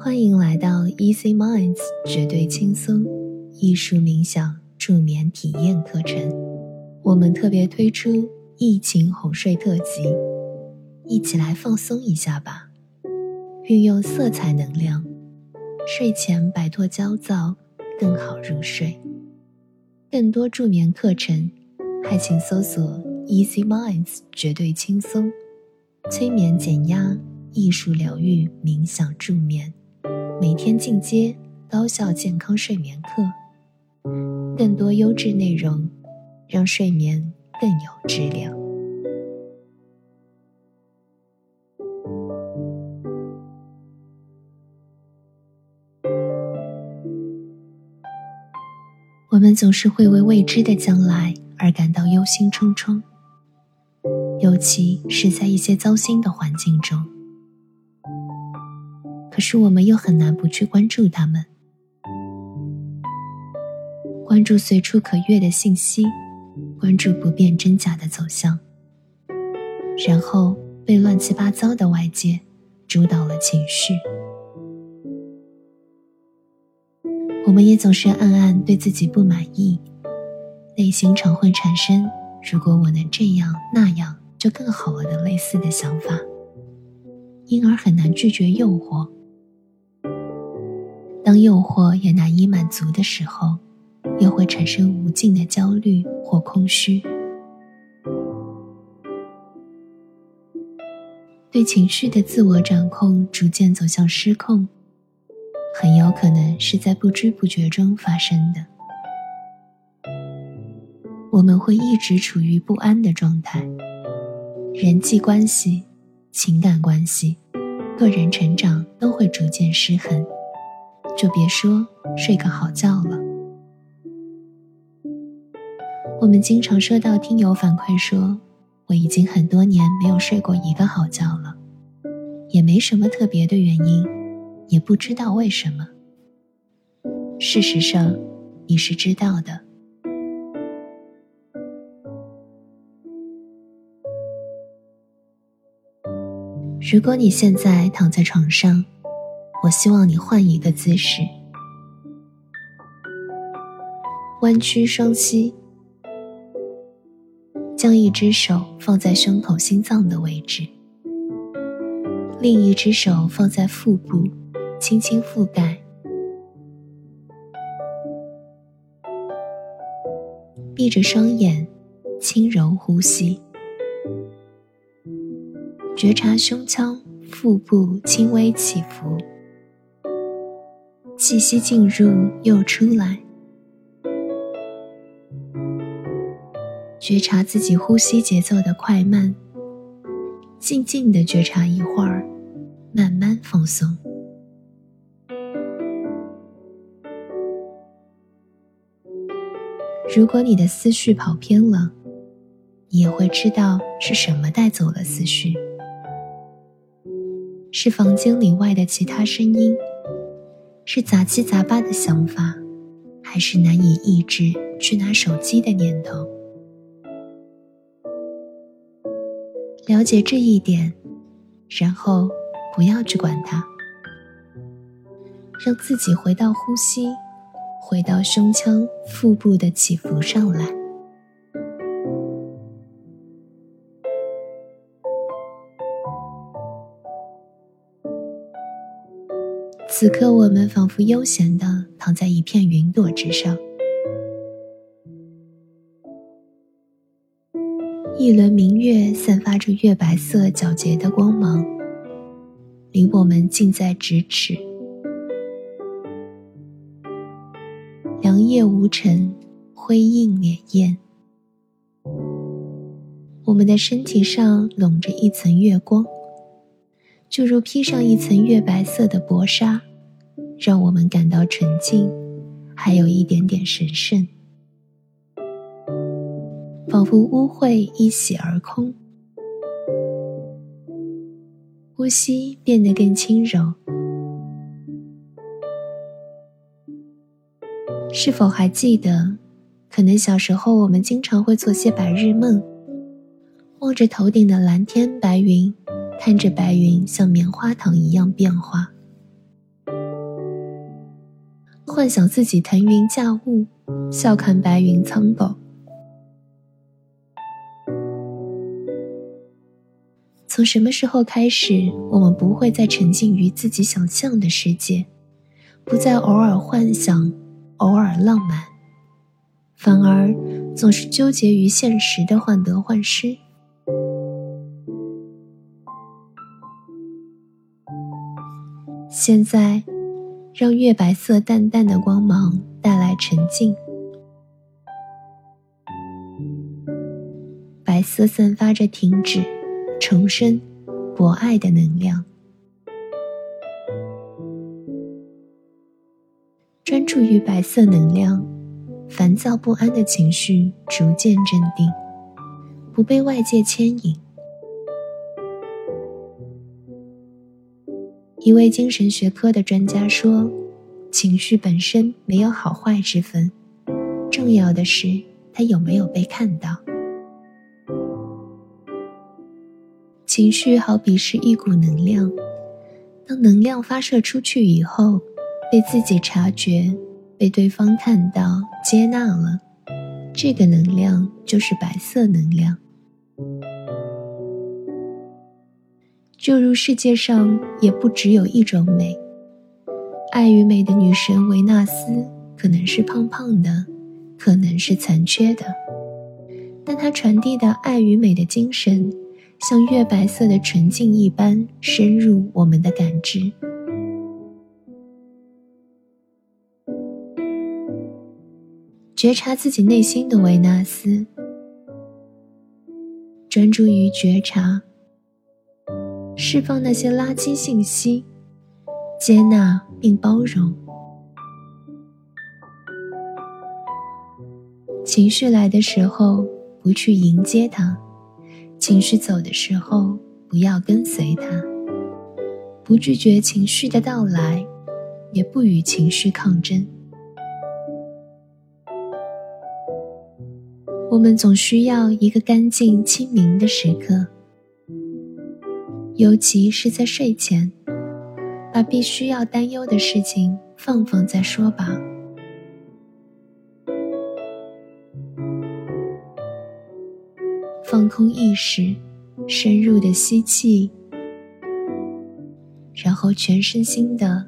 欢迎来到 Easy Minds 绝对轻松艺术冥想助眠体验课程。我们特别推出疫情哄睡特辑，一起来放松一下吧！运用色彩能量，睡前摆脱焦躁，更好入睡。更多助眠课程，还请搜索 Easy Minds 绝对轻松催眠减压艺术疗愈冥想助眠。每天进阶高效健康睡眠课，更多优质内容，让睡眠更有质量。我们总是会为未知的将来而感到忧心忡忡，尤其是在一些糟心的环境中。可是我们又很难不去关注他们，关注随处可阅的信息，关注不辨真假的走向，然后被乱七八糟的外界主导了情绪。我们也总是暗暗对自己不满意，内心常会产生“如果我能这样那样就更好了”的类似的想法，因而很难拒绝诱惑。当诱惑也难以满足的时候，又会产生无尽的焦虑或空虚。对情绪的自我掌控逐渐走向失控，很有可能是在不知不觉中发生的。我们会一直处于不安的状态，人际关系、情感关系、个人成长都会逐渐失衡。就别说睡个好觉了。我们经常收到听友反馈说，我已经很多年没有睡过一个好觉了，也没什么特别的原因，也不知道为什么。事实上，你是知道的。如果你现在躺在床上，我希望你换一个姿势，弯曲双膝，将一只手放在胸口心脏的位置，另一只手放在腹部，轻轻覆盖，闭着双眼，轻柔呼吸，觉察胸腔、腹部轻微起伏。气息进入又出来，觉察自己呼吸节奏的快慢，静静的觉察一会儿，慢慢放松。如果你的思绪跑偏了，你也会知道是什么带走了思绪，是房间里外的其他声音。是杂七杂八的想法，还是难以抑制去拿手机的念头？了解这一点，然后不要去管它，让自己回到呼吸，回到胸腔、腹部的起伏上来。此刻，我们仿佛悠闲地躺在一片云朵之上，一轮明月散发着月白色皎洁的光芒，离我们近在咫尺。凉夜无尘，辉映潋滟，我们的身体上笼着一层月光，就如披上一层月白色的薄纱。让我们感到纯净，还有一点点神圣，仿佛污秽一洗而空，呼吸变得更轻柔。是否还记得，可能小时候我们经常会做些白日梦，望着头顶的蓝天白云，看着白云像棉花糖一样变化。幻想自己腾云驾雾，笑看白云苍狗。从什么时候开始，我们不会再沉浸于自己想象的世界，不再偶尔幻想，偶尔浪漫，反而总是纠结于现实的患得患失？现在，让月白色淡淡的光芒带来沉静，白色散发着停止。重生、博爱的能量，专注于白色能量，烦躁不安的情绪逐渐镇定，不被外界牵引。一位精神学科的专家说：“情绪本身没有好坏之分，重要的是它有没有被看到。”情绪好比是一股能量，当能量发射出去以后，被自己察觉，被对方看到、接纳了，这个能量就是白色能量。就如世界上也不只有一种美，爱与美的女神维纳斯可能是胖胖的，可能是残缺的，但她传递的爱与美的精神。像月白色的纯净一般深入我们的感知，觉察自己内心的维纳斯，专注于觉察，释放那些垃圾信息，接纳并包容。情绪来的时候，不去迎接它。情绪走的时候，不要跟随它，不拒绝情绪的到来，也不与情绪抗争。我们总需要一个干净清明的时刻，尤其是在睡前，把必须要担忧的事情放放再说吧。放空意识，深入的吸气，然后全身心的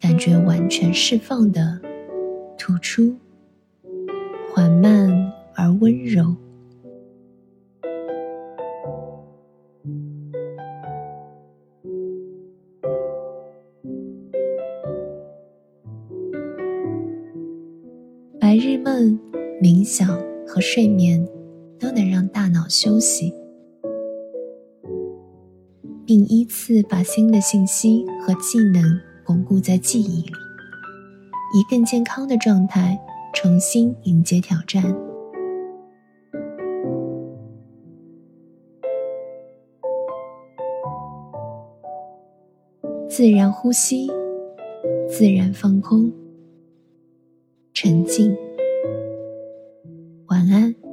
感觉完全释放的吐出，缓慢而温柔。白日梦、冥想和睡眠。都能让大脑休息，并依次把新的信息和技能巩固在记忆里，以更健康的状态重新迎接挑战。自然呼吸，自然放空，沉静。晚安。